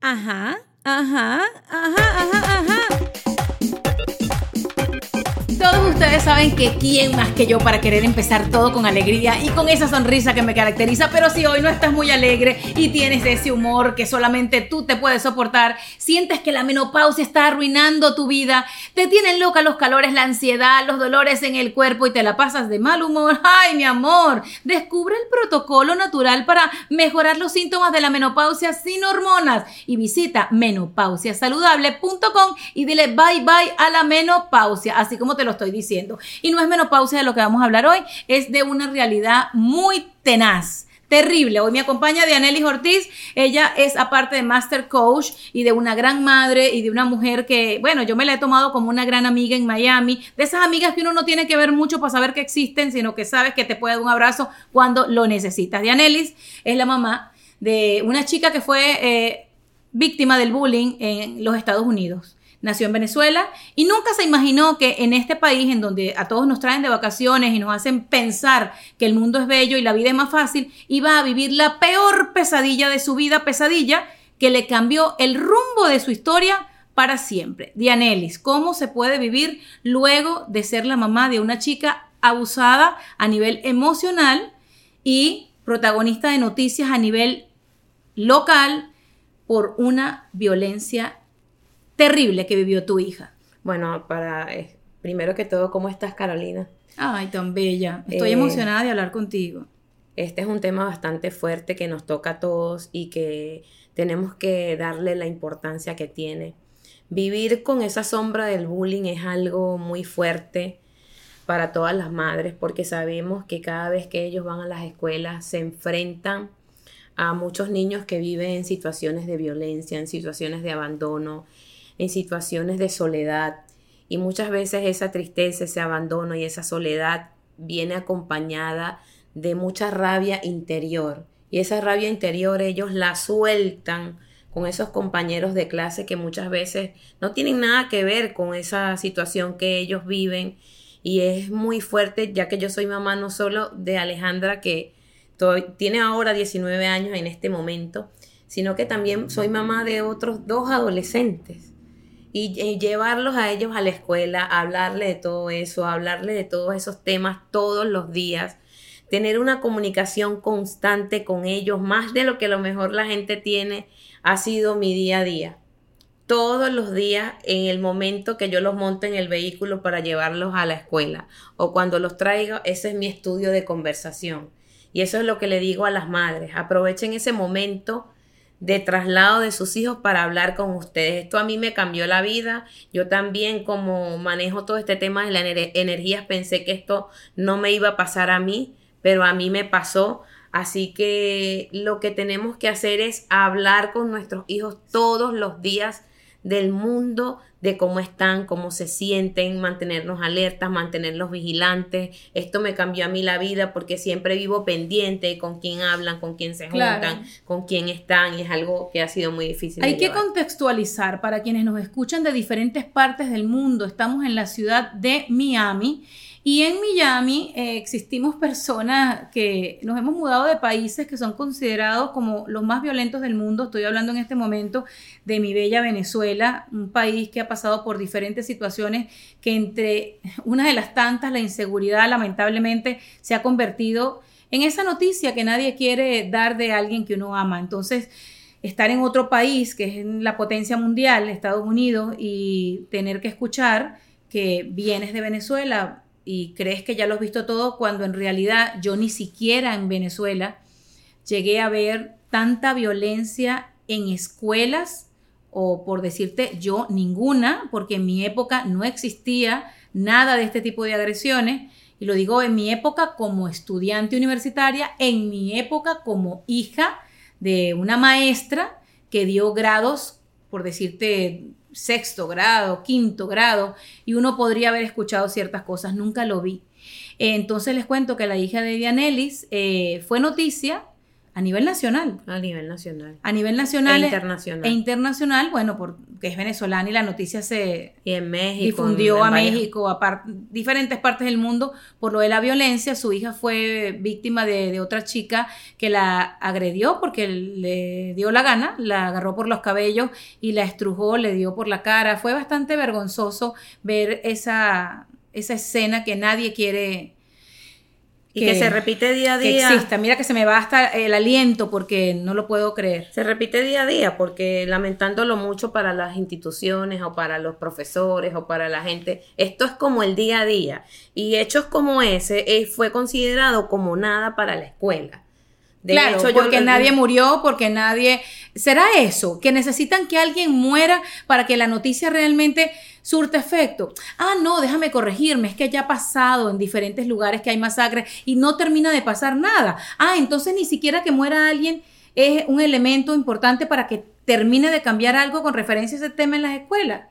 Ajá, ajá, ustedes saben que quién más que yo para querer empezar todo con alegría y con esa sonrisa que me caracteriza, pero si hoy no estás muy alegre y tienes ese humor que solamente tú te puedes soportar, sientes que la menopausia está arruinando tu vida, te tienen loca los calores, la ansiedad, los dolores en el cuerpo y te la pasas de mal humor, ay mi amor, descubre el protocolo natural para mejorar los síntomas de la menopausia sin hormonas y visita menopausiasaludable.com y dile bye bye a la menopausia, así como te lo estoy diciendo. Y no es menopausia de lo que vamos a hablar hoy, es de una realidad muy tenaz. Terrible. Hoy me acompaña Dianelis Ortiz. Ella es aparte de Master Coach y de una gran madre y de una mujer que, bueno, yo me la he tomado como una gran amiga en Miami. De esas amigas que uno no tiene que ver mucho para saber que existen, sino que sabes que te puede dar un abrazo cuando lo necesitas. Dianelis es la mamá de una chica que fue eh, víctima del bullying en los Estados Unidos nació en Venezuela y nunca se imaginó que en este país, en donde a todos nos traen de vacaciones y nos hacen pensar que el mundo es bello y la vida es más fácil, iba a vivir la peor pesadilla de su vida, pesadilla que le cambió el rumbo de su historia para siempre. Dianelis, ¿cómo se puede vivir luego de ser la mamá de una chica abusada a nivel emocional y protagonista de noticias a nivel local por una violencia terrible que vivió tu hija? Bueno, para eh, primero que todo, ¿cómo estás, Carolina? Ay, tan bella. Estoy eh, emocionada de hablar contigo. Este es un tema bastante fuerte que nos toca a todos y que tenemos que darle la importancia que tiene. Vivir con esa sombra del bullying es algo muy fuerte para todas las madres porque sabemos que cada vez que ellos van a las escuelas se enfrentan a muchos niños que viven en situaciones de violencia, en situaciones de abandono, en situaciones de soledad. Y muchas veces esa tristeza, ese abandono y esa soledad viene acompañada de mucha rabia interior. Y esa rabia interior ellos la sueltan con esos compañeros de clase que muchas veces no tienen nada que ver con esa situación que ellos viven. Y es muy fuerte, ya que yo soy mamá no solo de Alejandra, que tiene ahora 19 años en este momento, sino que también soy mamá de otros dos adolescentes y, llevarlos a ellos a la escuela, hablarle de todo eso, hablarle de todos esos temas todos los días, tener una comunicación constante con ellos, más de lo que a lo mejor la gente tiene, ha sido mi día a día. Todos los días en el momento que yo los monto en el vehículo para llevarlos a la escuela o cuando los traigo, ese es mi estudio de conversación. Y eso es lo que le digo a las madres. Aprovechen ese momento de traslado de sus hijos para hablar con ustedes. Esto a mí me cambió la vida. Yo también como manejo todo este tema de las energías pensé que esto no me iba a pasar a mí, pero a mí me pasó. Así que lo que tenemos que hacer es hablar con nuestros hijos todos los días del mundo, de cómo están, cómo se sienten, mantenernos alertas, mantenerlos vigilantes. Esto me cambió a mí la vida porque siempre vivo pendiente con quién hablan, con quién se juntan, con quién están y es algo que ha sido muy difícil. Hay que contextualizar para quienes nos escuchan de diferentes partes del mundo. Estamos en la ciudad de Miami y en Miami eh, existimos personas que nos hemos mudado de países que son considerados como los más violentos del mundo. Estoy hablando en este momento de mi bella Venezuela, un país que ha pasado por diferentes situaciones que entre una de las tantas, la inseguridad lamentablemente se ha convertido en esa noticia que nadie quiere dar de alguien que uno ama. Entonces, estar en otro país que es la potencia mundial, Estados Unidos, y tener que escuchar que vienes de Venezuela, y crees que ya lo has visto todo cuando en realidad yo ni siquiera en Venezuela llegué a ver tanta violencia en escuelas o por decirte yo ninguna, porque en mi época no existía nada de este tipo de agresiones. Y lo digo en mi época como estudiante universitaria, en mi época como hija de una maestra que dio grados, por decirte, sexto grado, quinto grado, y uno podría haber escuchado ciertas cosas, nunca lo vi. entonces les cuento que la hija de Dianelis eh, fue noticia A nivel nacional. A nivel nacional. A nivel nacional. E internacional. E internacional, bueno, porque es venezolana y la noticia se y en México, difundió a México, a diferentes partes del mundo por lo de la violencia. Su hija fue víctima de, de, otra chica que la agredió porque le dio la gana, la agarró por los cabellos y la estrujó, le dio por la cara. Fue bastante vergonzoso ver esa, esa escena que nadie quiere y que, se repite día a día. Que exista. Mira que se me va hasta el aliento porque no lo puedo creer. Se repite día a día porque lamentándolo mucho para las instituciones o para los profesores o para la gente, esto es como el día a día. Y hechos como ese eh, fue considerado como nada para la escuela. De claro, hecho, porque nadie murió, porque nadie... ¿Será eso? Que necesitan que alguien muera para que la noticia realmente surte efecto. Ah, no, déjame corregirme, es que ya ha pasado en diferentes lugares que hay masacres y no termina de pasar nada. Ah, entonces ni siquiera que muera alguien es un elemento importante para que termine de cambiar algo con referencia a ese tema en las escuelas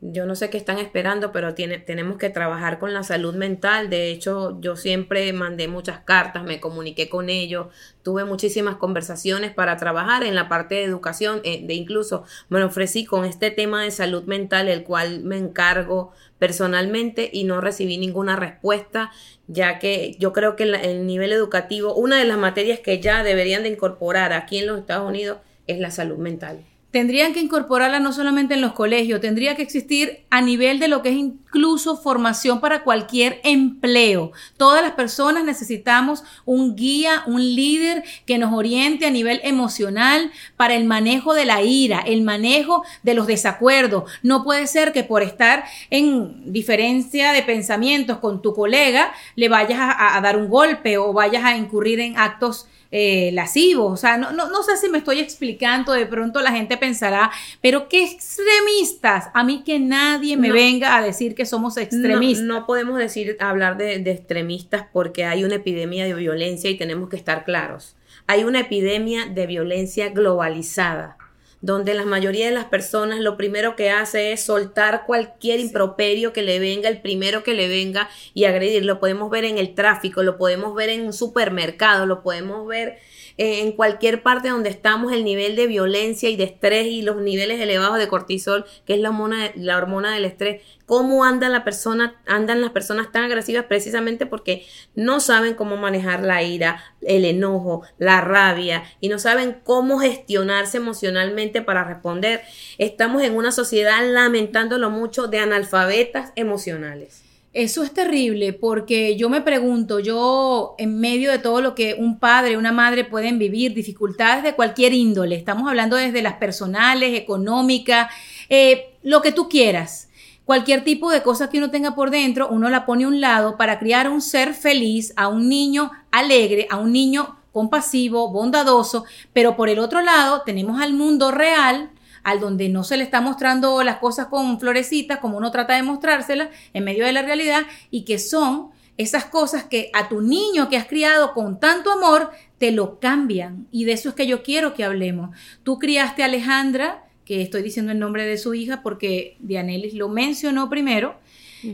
yo no sé qué están esperando, pero tiene, tenemos que trabajar con la salud mental. De hecho, yo siempre mandé muchas cartas, me comuniqué con ellos, tuve muchísimas conversaciones para trabajar en la parte de educación, eh, de incluso me ofrecí con este tema de salud mental, el cual me encargo personalmente y no recibí ninguna respuesta, ya que yo creo que el nivel educativo, una de las materias que ya deberían de incorporar aquí en los Estados Unidos es la salud mental tendrían que incorporarla no solamente en los colegios, tendría que existir a nivel de lo que es incluso formación para cualquier empleo. Todas las personas necesitamos un guía, un líder que nos oriente a nivel emocional para el manejo de la ira, el manejo de los desacuerdos. No puede ser que por estar en diferencia de pensamientos con tu colega le vayas a, a dar un golpe o vayas a incurrir en actos eh, lascivos. O sea, no, no, no, sé si me estoy explicando, de pronto la gente pensará, pero qué extremistas. A mí que nadie me venga a decir que somos extremistas. No, podemos decir, hablar de, de extremistas porque hay una epidemia de violencia y tenemos que estar claros. Hay una epidemia de violencia globalizada donde la mayoría de las personas lo primero que hace es soltar cualquier improperio que le venga, el primero que le venga y agredir. Lo podemos ver en el tráfico, lo podemos ver en un supermercado, lo podemos ver en cualquier parte donde estamos, el nivel de violencia y de estrés y los niveles elevados de cortisol, que es la hormona, la hormona del estrés, cómo andan la persona, andan las personas tan agresivas precisamente porque no saben cómo manejar la ira, el enojo, la rabia y no saben cómo gestionarse emocionalmente para responder. Estamos en una sociedad lamentándolo mucho de analfabetas emocionales. Eso es terrible porque yo me pregunto, yo en medio de todo lo que un padre, una madre pueden vivir, dificultades de cualquier índole, estamos hablando desde las personales, económicas, eh, lo que tú quieras. Cualquier tipo de cosa que uno tenga por dentro, uno la pone a un lado para criar un ser feliz, a un niño alegre, a un niño compasivo, bondadoso, pero por el otro lado tenemos al mundo real al donde no se le está mostrando las cosas con florecitas como uno trata de mostrárselas en medio de la realidad y que son esas cosas que a tu niño que has criado con tanto amor te lo cambian y de eso es que yo quiero que hablemos. Tú criaste a Alejandra, que estoy diciendo el nombre de su hija porque Dianelis lo mencionó primero.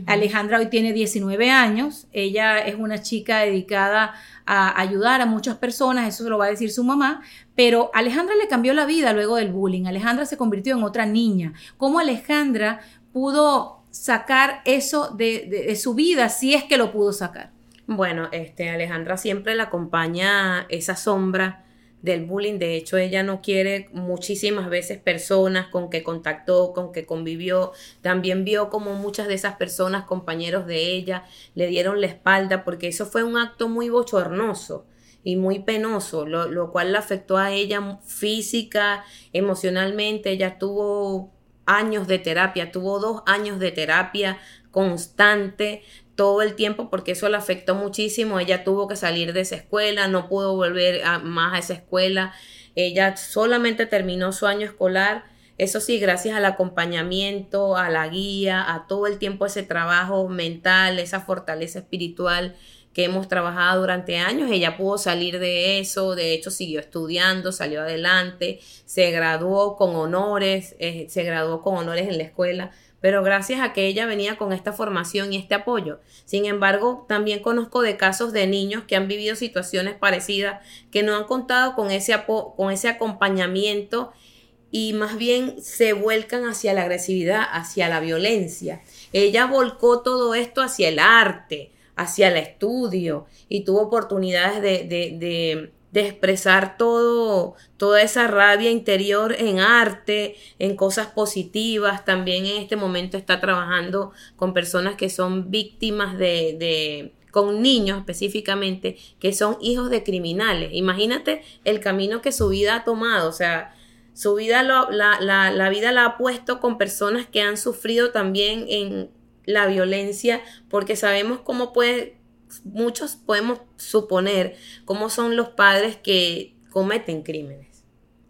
Alejandra hoy tiene 19 años, ella es una chica dedicada a ayudar a muchas personas, eso se lo va a decir su mamá, pero Alejandra le cambió la vida luego del bullying, Alejandra se convirtió en otra niña. ¿Cómo Alejandra pudo sacar eso de, su vida si es que lo pudo sacar? Bueno, este, Alejandra siempre le acompaña esa sombra del bullying. De hecho, ella no quiere muchísimas veces personas con que contactó, con que convivió. También vio como muchas de esas personas, compañeros de ella, le dieron la espalda porque eso fue un acto muy bochornoso y muy penoso, lo, lo cual la afectó a ella física, emocionalmente. Ella tuvo años de terapia, tuvo dos años de terapia constante todo el tiempo porque eso la afectó muchísimo. Ella tuvo que salir de esa escuela, no pudo volver más a esa escuela. Ella solamente terminó su año escolar. Eso sí, gracias al acompañamiento, a la guía, a todo el tiempo ese trabajo mental, esa fortaleza espiritual que hemos trabajado durante años. Ella pudo salir de eso, de hecho siguió estudiando, salió adelante, se graduó con honores, eh, se graduó con honores en la escuela, pero gracias a que ella venía con esta formación y este apoyo. Sin embargo, también conozco de casos de niños que han vivido situaciones parecidas, que no han contado con ese, con ese acompañamiento y más bien se vuelcan hacia la agresividad, hacia la violencia. Ella volcó todo esto hacia el arte, hacia el estudio y tuvo oportunidades de, expresar todo, toda esa rabia interior en arte, en cosas positivas. También en este momento está trabajando con personas que son víctimas de, de con niños específicamente que son hijos de criminales. Imagínate el camino que su vida ha tomado, o sea, su vida, la, la, la vida la ha puesto con personas que han sufrido también en la violencia, porque sabemos cómo puede, muchos podemos suponer cómo son los padres que cometen crímenes.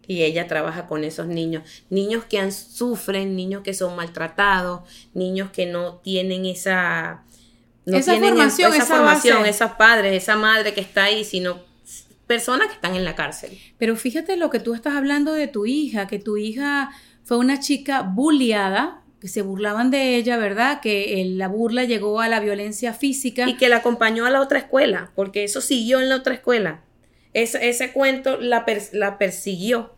Y ella trabaja con esos niños, niños que han, sufren, niños que son maltratados, niños que no tienen esa, no esa formación, esa, formación, esos padres, esa madre que está ahí, sino personas que están en la cárcel. Pero fíjate lo que tú estás hablando de tu hija, que tu hija fue una chica bulliada, que se burlaban de ella, ¿verdad? Que la burla llegó a la violencia física. Y que la acompañó a la otra escuela, porque eso siguió en la otra escuela. ese cuento la, la persiguió.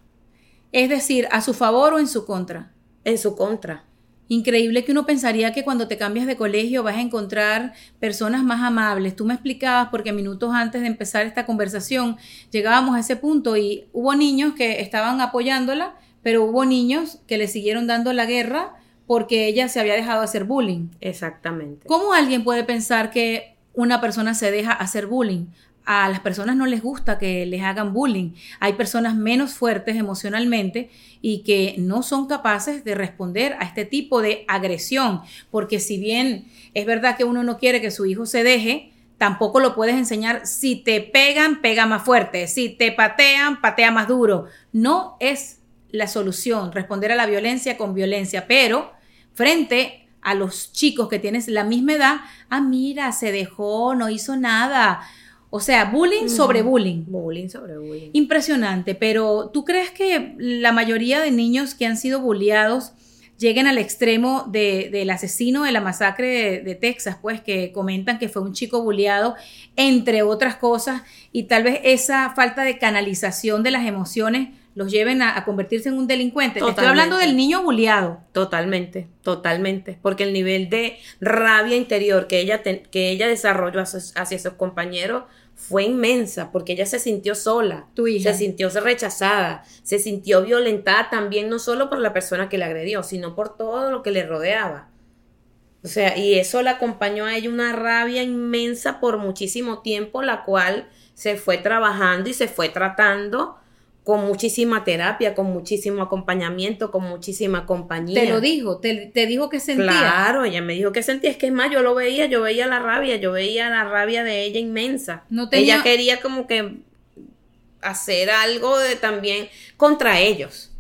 Es decir, a su favor o en su contra. En su contra. Increíble que uno pensaría que cuando te cambias de colegio vas a encontrar personas más amables. Tú me explicabas porque minutos antes de empezar esta conversación llegábamos a ese punto y hubo niños que estaban apoyándola, pero hubo niños que le siguieron dando la guerra porque ella se había dejado hacer bullying. Exactamente. ¿Cómo alguien puede pensar que una persona se deja hacer bullying? a las personas no les gusta que les hagan bullying. Hay personas menos fuertes emocionalmente y que no son capaces de responder a este tipo de agresión, porque si bien es verdad que uno no quiere que su hijo se deje, tampoco lo puedes enseñar si te pegan, pega más fuerte, si te patean, patea más duro. No es la solución responder a la violencia con violencia, pero frente a los chicos que tienes la misma edad, ah, mira, se dejó, no hizo nada o sea, bullying sobre bullying. Bullying sobre bullying. Impresionante, pero ¿tú crees que la mayoría de niños que han sido bulliados lleguen al extremo de, del asesino de la masacre de, Texas, pues que comentan que fue un chico bulliado, entre otras cosas, y tal vez esa falta de canalización de las emociones los lleven a, convertirse en un delincuente. estoy hablando del niño bulliado. Totalmente, totalmente. Porque el nivel de rabia interior que ella, que ella desarrolló hacia, hacia sus compañeros fue inmensa porque ella se sintió sola, tu hija. se sintió rechazada, se sintió violentada también no solo por la persona que la agredió, sino por todo lo que le rodeaba. O sea, y eso la acompañó a ella una rabia inmensa por muchísimo tiempo, la cual se fue trabajando y se fue tratando con muchísima terapia, con muchísimo acompañamiento, con muchísima compañía. Te lo dijo, te, dijo que sentía. Claro, ella me dijo que sentía, es que es más, yo lo veía, yo veía la rabia, yo veía la rabia de ella inmensa. No Ella quería como que hacer algo de también contra ellos.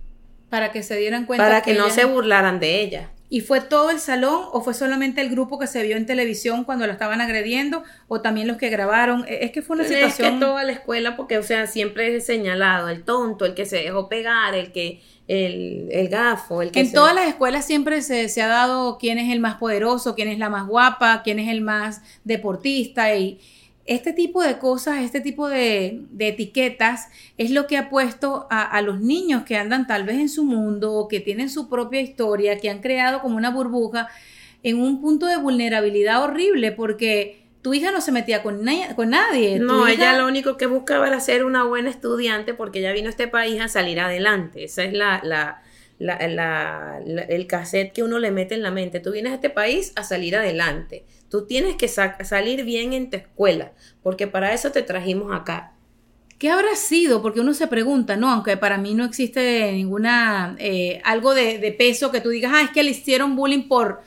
Para que se dieran cuenta. Para que, no se burlaran de ella. ¿Y fue todo el salón o fue solamente el grupo que se vio en televisión cuando la estaban agrediendo o también los que grabaron? E, es que fue una situación... Es que toda la escuela, porque, o sea, siempre es señalado el tonto, el que se dejó pegar, el que... El, el gafo, el que En todas las escuelas siempre se, se ha dado quién es el más poderoso, quién es la más guapa, quién es el más deportista y este tipo de cosas, este tipo de, etiquetas es lo que ha puesto a, los niños que andan tal vez en su mundo, que tienen su propia historia, que han creado como una burbuja, en un punto de vulnerabilidad horrible, porque tu hija no se metía con, con nadie. No, ella lo único que buscaba era ser una buena estudiante porque ella vino a este país a salir adelante. Esa es la, la, la, el cassette que uno le mete en la mente. Tú vienes a este país a salir adelante. Tú tienes que salir bien en tu escuela, porque para eso te trajimos acá. ¿Qué habrá sido? Porque uno se pregunta, ¿no? Aunque para mí no existe ninguna, eh, algo de, de, peso que tú digas, ah, es que le hicieron bullying por...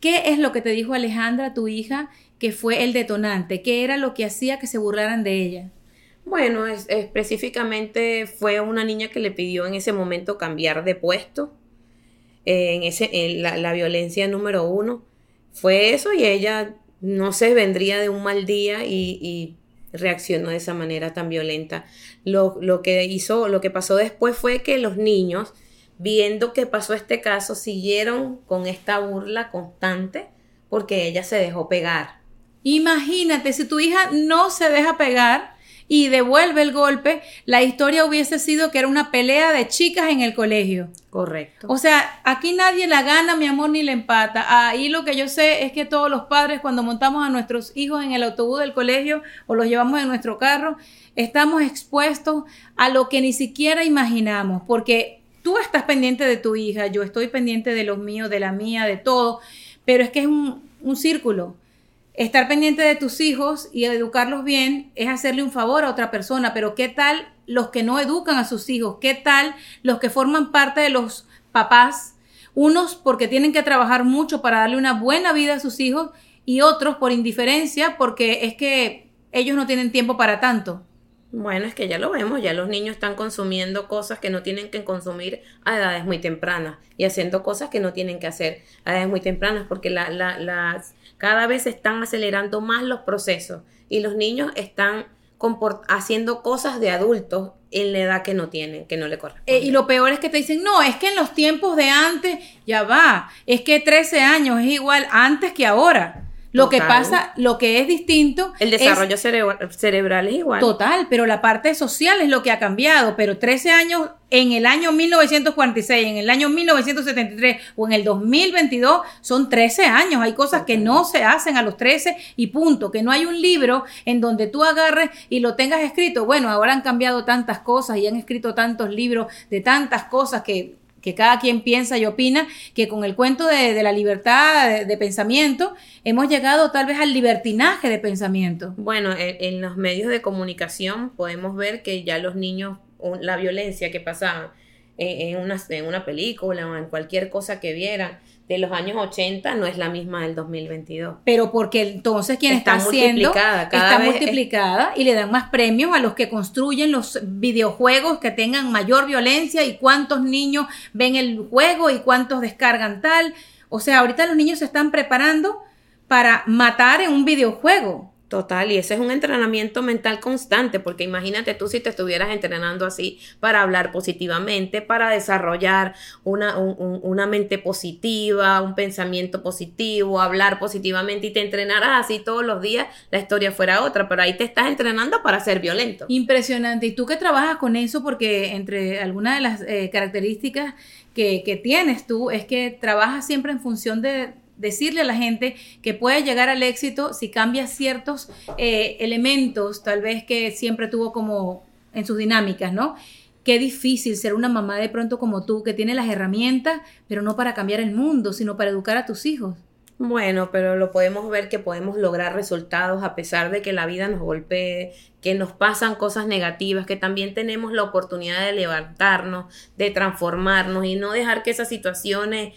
¿Qué es lo que te dijo Alejandra, tu hija, que fue el detonante? ¿Qué era lo que hacía que se burlaran de ella? Bueno, específicamente fue una niña que le pidió en ese momento cambiar de puesto. en ese, en la, la, violencia número uno fue eso y ella no se vendría de un mal día y, reaccionó de esa manera tan violenta. Lo, lo, que hizo, lo que pasó después fue que los niños, viendo que pasó este caso, siguieron con esta burla constante porque ella se dejó pegar. Imagínate, si tu hija no se deja pegar, y devuelve el golpe, la historia hubiese sido que era una pelea de chicas en el colegio. Correcto. O sea, aquí nadie la gana, mi amor, ni la empata. Ahí lo que yo sé es que todos los padres, cuando montamos a nuestros hijos en el autobús del colegio o los llevamos en nuestro carro, estamos expuestos a lo que ni siquiera imaginamos, porque tú estás pendiente de tu hija, yo estoy pendiente de los míos, de la mía, de todo, pero es que es un, un círculo estar pendiente de tus hijos y educarlos bien es hacerle un favor a otra persona, pero ¿qué tal los que no educan a sus hijos? ¿Qué tal los que forman parte de los papás? Unos porque tienen que trabajar mucho para darle una buena vida a sus hijos y otros por indiferencia porque es que ellos no tienen tiempo para tanto. Bueno, es que ya lo vemos, ya los niños están consumiendo cosas que no tienen que consumir a edades muy tempranas y haciendo cosas que no tienen que hacer a edades muy tempranas porque la, la, las, cada vez se están acelerando más los procesos y los niños están haciendo cosas de adultos en la edad que no tienen, que no le corresponde. Eh, y lo peor es que te dicen, no, es que en los tiempos de antes, ya va, es que 13 años es igual antes que ahora. Lo que pasa, lo que es distinto. El desarrollo cerebral es igual. Total, pero la parte social es lo que ha cambiado. Pero 13 años en el año 1946, en el año 1973 o en el 2022 son 13 años. Hay cosas que no se hacen a los 13 y punto. Que no hay un libro en donde tú agarres y lo tengas escrito. Bueno, ahora han cambiado tantas cosas y han escrito tantos libros de tantas cosas que que cada quien piensa y opina, que con el cuento de, la libertad de, pensamiento hemos llegado tal vez al libertinaje de pensamiento. Bueno, en, los medios de comunicación podemos ver que ya los niños, la violencia que pasaba en, una, en una película o en cualquier cosa que vieran, de los años 80 no es la misma del 2022. Pero porque entonces quien está, haciendo está multiplicada y le dan más premios a los que construyen los videojuegos que tengan mayor violencia y cuántos niños ven el juego y cuántos descargan tal. O sea, ahorita los niños se están preparando para matar en un videojuego. Total, y ese es un entrenamiento mental constante, porque imagínate tú si te estuvieras entrenando así para hablar positivamente, para desarrollar una, una mente positiva, un pensamiento positivo, hablar positivamente y te entrenaras así todos los días, la historia fuera otra, pero ahí te estás entrenando para ser violento. Impresionante. Y tú que trabajas con eso, porque entre algunas de las eh, características que, que tienes tú es que trabajas siempre en función de decirle a la gente que puede llegar al éxito si cambia ciertos eh, elementos, tal vez que siempre tuvo como en sus dinámicas, ¿no? Qué difícil ser una mamá de pronto como tú, que tiene las herramientas, pero no para cambiar el mundo, sino para educar a tus hijos. Bueno, pero lo podemos ver que podemos lograr resultados a pesar de que la vida nos golpee, que nos pasan cosas negativas, que también tenemos la oportunidad de levantarnos, de transformarnos y no dejar que esas situaciones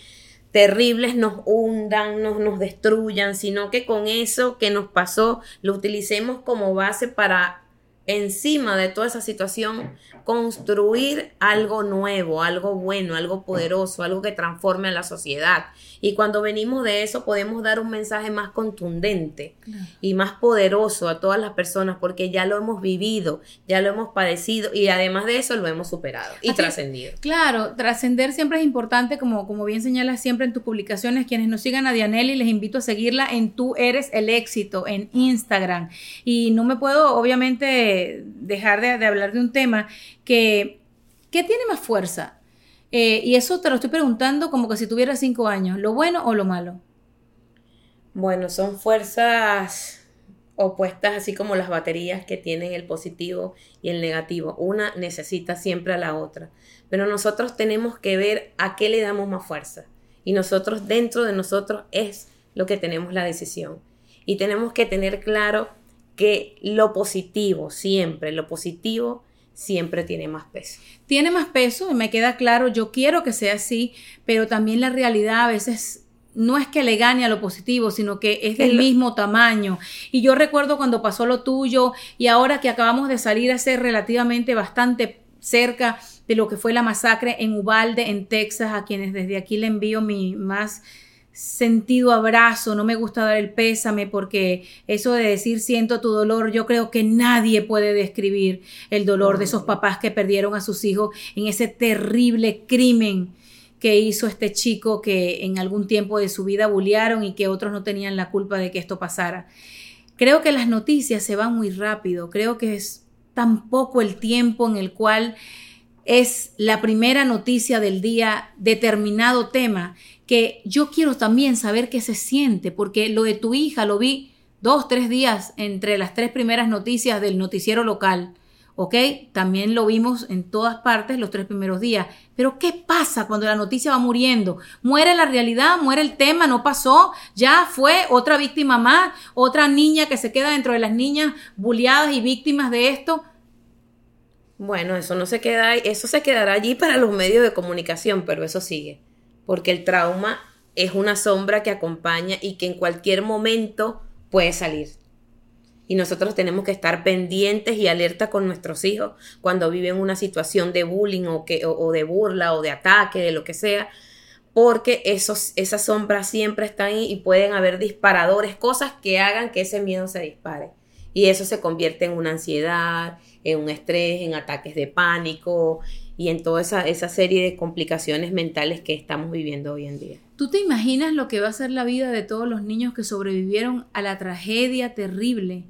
terribles nos hundan, nos, nos destruyan, sino que con eso que nos pasó lo utilicemos como base para encima de toda esa situación, construir algo nuevo, algo bueno, algo poderoso, algo que transforme a la sociedad. Y cuando venimos de eso podemos dar un mensaje más contundente y más poderoso a todas las personas porque ya lo hemos vivido, ya lo hemos padecido y además de eso lo hemos superado y trascendido. Claro, trascender siempre es importante, como, como bien señalas siempre en tus publicaciones, quienes nos sigan a Dianelli, les invito a seguirla en Tú Eres el Éxito, en Instagram. Y no me puedo, obviamente, dejar de, hablar de un tema que, ¿qué tiene más fuerza? Eh, y eso te lo estoy preguntando como que si tuviera cinco años, ¿lo bueno o lo malo? Bueno, son fuerzas opuestas, así como las baterías que tienen el positivo y el negativo. Una necesita siempre a la otra. Pero nosotros tenemos que ver a qué le damos más fuerza. Y nosotros, dentro de nosotros, es lo que tenemos la decisión. Y tenemos que tener claro que lo positivo siempre, lo positivo siempre tiene más peso. Tiene más peso y me queda claro, yo quiero que sea así, pero también la realidad a veces no es que le gane a lo positivo, sino que es del mismo tamaño. Y yo recuerdo cuando pasó lo tuyo y ahora que acabamos de salir a ser relativamente bastante cerca de lo que fue la masacre en Ubalde, en Texas, a quienes desde aquí le envío mi más sentido abrazo, no me gusta dar el pésame porque eso de decir siento tu dolor, yo creo que nadie puede describir el dolor de esos papás que perdieron a sus hijos en ese terrible crimen que hizo este chico que en algún tiempo de su vida bullearon y que otros no tenían la culpa de que esto pasara. Creo que las noticias se van muy rápido, creo que es tan poco el tiempo en el cual es la primera noticia del día determinado tema que yo quiero también saber qué se siente, porque lo de tu hija lo vi dos, tres días entre las tres primeras noticias del noticiero local. ¿Ok? También lo vimos en todas partes los tres primeros días. Pero ¿qué pasa cuando la noticia va muriendo? Muere la realidad, muere el tema, no pasó, ya fue otra víctima más, otra niña que se queda dentro de las niñas bulliadas y víctimas de esto. Bueno, eso no se queda, eso se quedará allí para los medios de comunicación, pero eso sigue porque el trauma es una sombra que acompaña y que en cualquier momento puede salir. Y nosotros tenemos que estar pendientes y alerta con nuestros hijos cuando viven una situación de bullying o, que, o, de burla o de ataque, de lo que sea, porque esos, esas sombras siempre están ahí y pueden haber disparadores, cosas que hagan que ese miedo se dispare. Y eso se convierte en una ansiedad, en un estrés, en ataques de pánico, y en toda esa, esa serie de complicaciones mentales que estamos viviendo hoy en día. ¿Tú te imaginas lo que va a ser la vida de todos los niños que sobrevivieron a la tragedia terrible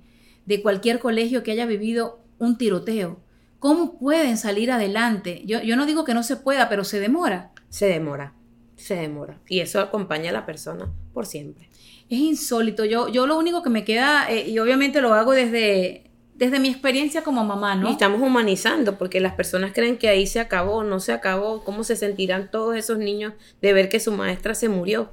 de cualquier colegio que haya vivido un tiroteo? ¿Cómo pueden salir adelante? Yo, yo no digo que no se pueda, pero se demora. Se demora, se demora. Y eso acompaña a la persona por siempre. Es insólito. Yo, yo lo único que me queda, eh, y obviamente lo hago desde desde mi experiencia como mamá, ¿no? Y estamos humanizando, porque las personas creen que ahí se acabó, no se acabó, ¿cómo se sentirán todos esos niños de ver que su maestra se murió?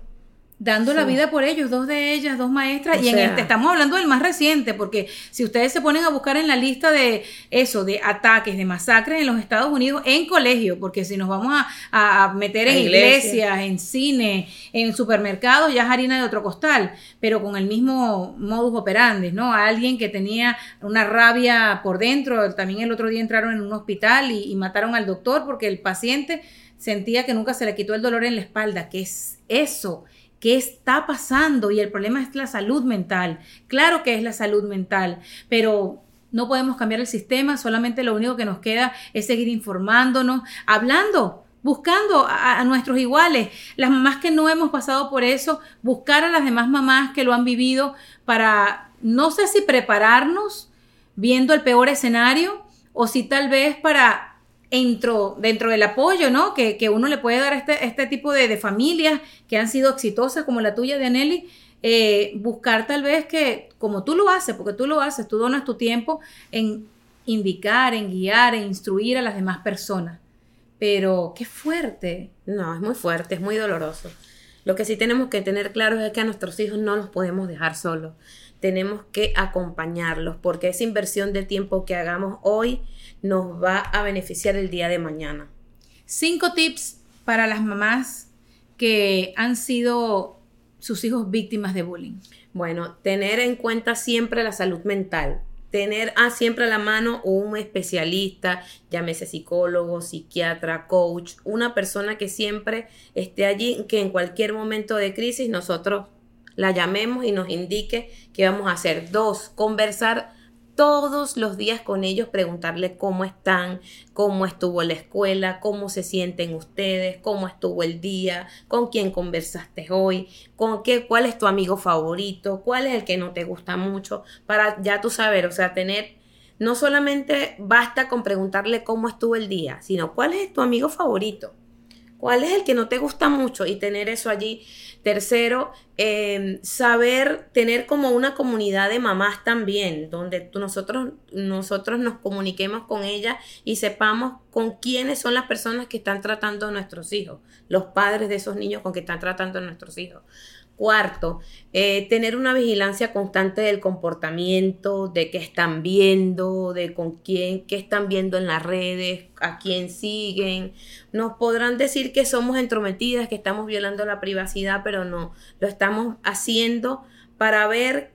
Dando la vida por ellos, dos de ellas, dos maestras, y en este estamos hablando del más reciente, porque si ustedes se ponen a buscar en la lista de eso, de ataques, de masacres en los Estados Unidos, en colegio, porque si nos vamos a, meter en iglesias, en cine, en supermercados, ya es harina de otro costal, pero con el mismo modus operandi, ¿no? A alguien que tenía una rabia por dentro, también el otro día entraron en un hospital y, y mataron al doctor porque el paciente sentía que nunca se le quitó el dolor en la espalda, que es eso? Qué está pasando y el problema es la salud mental. Claro que es la salud mental, pero no podemos cambiar el sistema, solamente lo único que nos queda es seguir informándonos, hablando, buscando a, nuestros iguales, las mamás que no hemos pasado por eso, buscar a las demás mamás que lo han vivido para, no sé si prepararnos viendo el peor escenario o si tal vez para dentro, dentro del apoyo, ¿no? Que, uno le puede dar a este, este tipo de, familias que han sido exitosas como la tuya de Aneli, eh, buscar tal vez que, como tú lo haces, porque tú lo haces, tú donas tu tiempo en indicar, en guiar, en instruir a las demás personas. Pero qué fuerte. No, es muy fuerte, es muy doloroso. Lo que sí tenemos que tener claro es que a nuestros hijos no los podemos dejar solos. Tenemos que acompañarlos porque esa inversión de tiempo que hagamos hoy nos va a beneficiar el día de mañana. Cinco tips para las mamás que han sido sus hijos víctimas de bullying. Bueno, tener en cuenta siempre la salud mental. Tener a siempre a la mano un especialista, llámese psicólogo, psiquiatra, coach, una persona que siempre esté allí, que en cualquier momento de crisis nosotros la llamemos y nos indique qué vamos a hacer. Dos, conversar todos los días con ellos, preguntarle cómo están, cómo estuvo la escuela, cómo se sienten ustedes, cómo estuvo el día, con quién conversaste hoy, con qué, cuál es tu amigo favorito, cuál es el que no te gusta mucho, para ya tú saber, o sea, tener no solamente basta con preguntarle cómo estuvo el día, sino cuál es tu amigo favorito, cuál es el que no te gusta mucho y tener eso allí Tercero, em, saber tener como una comunidad de mamás también, donde nosotros, nosotros nos comuniquemos con ellas y sepamos con quiénes son las personas que están tratando a nuestros hijos, los padres de esos niños con que están tratando a nuestros hijos. Cuarto, eh, tener una vigilancia constante del comportamiento, de qué están viendo, de con quién, qué están viendo en las redes, a quién siguen. Nos podrán decir que somos entrometidas, que estamos violando la privacidad, pero no, lo estamos haciendo para ver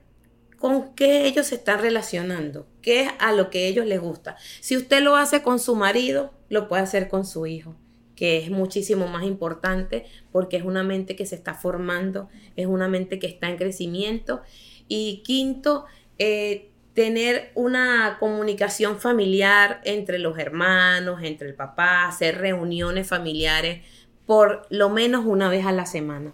con qué ellos se están relacionando, qué es a lo que ellos les gusta. Si usted lo hace con su marido, lo puede hacer con su hijo que es muchísimo más importante porque es una mente que se está formando, es una mente que está en crecimiento. Y quinto, eh, tener una comunicación familiar entre los hermanos, entre el papá, hacer reuniones familiares por lo menos una vez a la semana.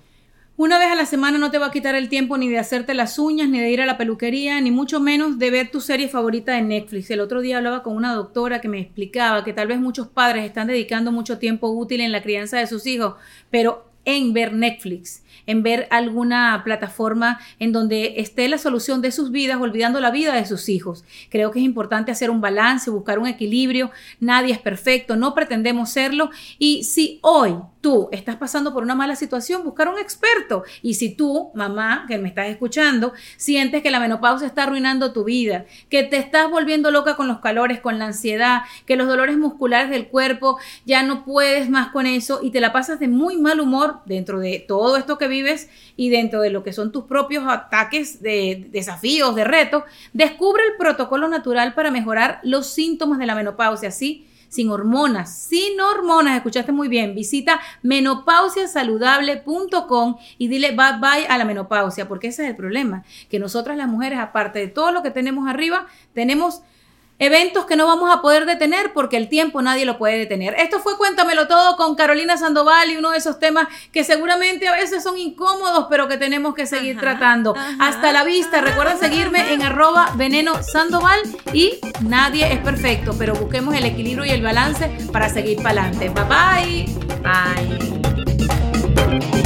Una vez a la semana no te va a quitar el tiempo ni de hacerte las uñas, ni de ir a la peluquería, ni mucho menos de ver tu serie favorita de Netflix. El otro día hablaba con una doctora que me explicaba que tal vez muchos padres están dedicando mucho tiempo útil en la crianza de sus hijos, pero en ver Netflix, en ver alguna plataforma en donde esté la solución de sus vidas, olvidando la vida de sus hijos. Creo que es importante hacer un balance, buscar un equilibrio. Nadie es perfecto, no pretendemos serlo. Y si hoy tú estás pasando por una mala situación, buscar un experto. Y si tú, mamá, que me estás escuchando, sientes que la menopausia está arruinando tu vida, que te estás volviendo loca con los calores, con la ansiedad, que los dolores musculares del cuerpo ya no puedes más con eso y te la pasas de muy mal humor dentro de todo esto que vives y dentro de lo que son tus propios ataques de desafíos, de retos, descubre el protocolo natural para mejorar los síntomas de la menopausia, ¿sí? Sin hormonas, sin hormonas, escuchaste muy bien, visita menopausiasaludable.com y dile bye bye a la menopausia, porque ese es el problema, que nosotras las mujeres, aparte de todo lo que tenemos arriba, tenemos eventos que no vamos a poder detener porque el tiempo nadie lo puede detener. Esto fue Cuéntamelo Todo con Carolina Sandoval y uno de esos temas que seguramente a veces son incómodos, pero que tenemos que seguir tratando. Hasta la vista. Recuerda seguirme en arroba veneno Sandoval y nadie es perfecto, pero busquemos el equilibrio y el balance para seguir para adelante. Bye bye. Bye.